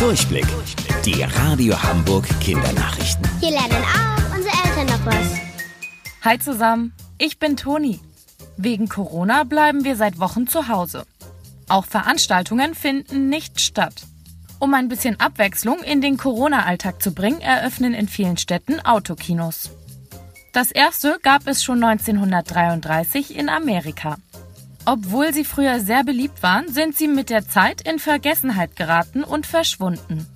Durchblick. Die Radio Hamburg Kindernachrichten. Hier lernen auch unsere Eltern noch was. Hi zusammen, ich bin Toni. Wegen Corona bleiben wir seit Wochen zu Hause. Auch Veranstaltungen finden nicht statt. Um ein bisschen Abwechslung in den Corona-Alltag zu bringen, eröffnen in vielen Städten Autokinos. Das erste gab es schon 1933 in Amerika. Obwohl sie früher sehr beliebt waren, sind sie mit der Zeit in Vergessenheit geraten und verschwunden.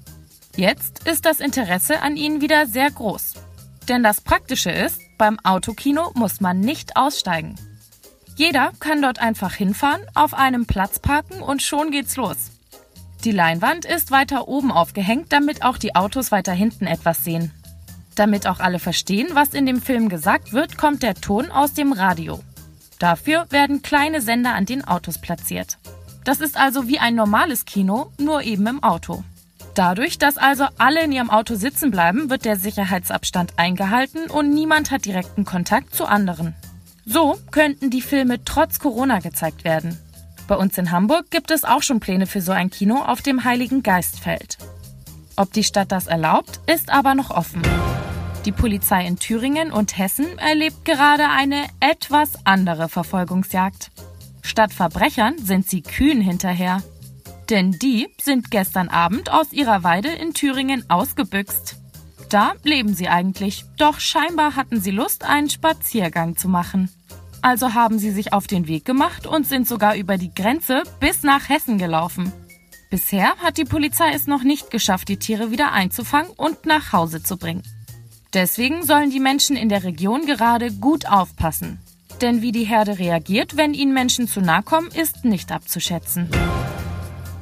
Jetzt ist das Interesse an ihnen wieder sehr groß. Denn das Praktische ist, beim Autokino muss man nicht aussteigen. Jeder kann dort einfach hinfahren, auf einem Platz parken und schon geht's los. Die Leinwand ist weiter oben aufgehängt, damit auch die Autos weiter hinten etwas sehen. Damit auch alle verstehen, was in dem Film gesagt wird, kommt der Ton aus dem Radio. Dafür werden kleine Sender an den Autos platziert. Das ist also wie ein normales Kino, nur eben im Auto. Dadurch, dass also alle in ihrem Auto sitzen bleiben, wird der Sicherheitsabstand eingehalten und niemand hat direkten Kontakt zu anderen. So könnten die Filme trotz Corona gezeigt werden. Bei uns in Hamburg gibt es auch schon Pläne für so ein Kino auf dem Heiligen Geistfeld. Ob die Stadt das erlaubt, ist aber noch offen. Die Polizei in Thüringen und Hessen erlebt gerade eine etwas andere Verfolgungsjagd. Statt Verbrechern sind sie Kühen hinterher. Denn die sind gestern Abend aus ihrer Weide in Thüringen ausgebüxt. Da leben sie eigentlich, doch scheinbar hatten sie Lust, einen Spaziergang zu machen. Also haben sie sich auf den Weg gemacht und sind sogar über die Grenze bis nach Hessen gelaufen. Bisher hat die Polizei es noch nicht geschafft, die Tiere wieder einzufangen und nach Hause zu bringen. Deswegen sollen die Menschen in der Region gerade gut aufpassen. Denn wie die Herde reagiert, wenn ihnen Menschen zu nahe kommen, ist nicht abzuschätzen.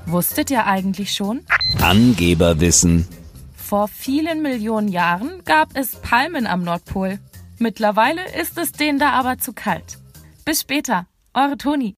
Wusstet ihr eigentlich schon? Angeberwissen. Vor vielen Millionen Jahren gab es Palmen am Nordpol. Mittlerweile ist es denen da aber zu kalt. Bis später, eure Toni.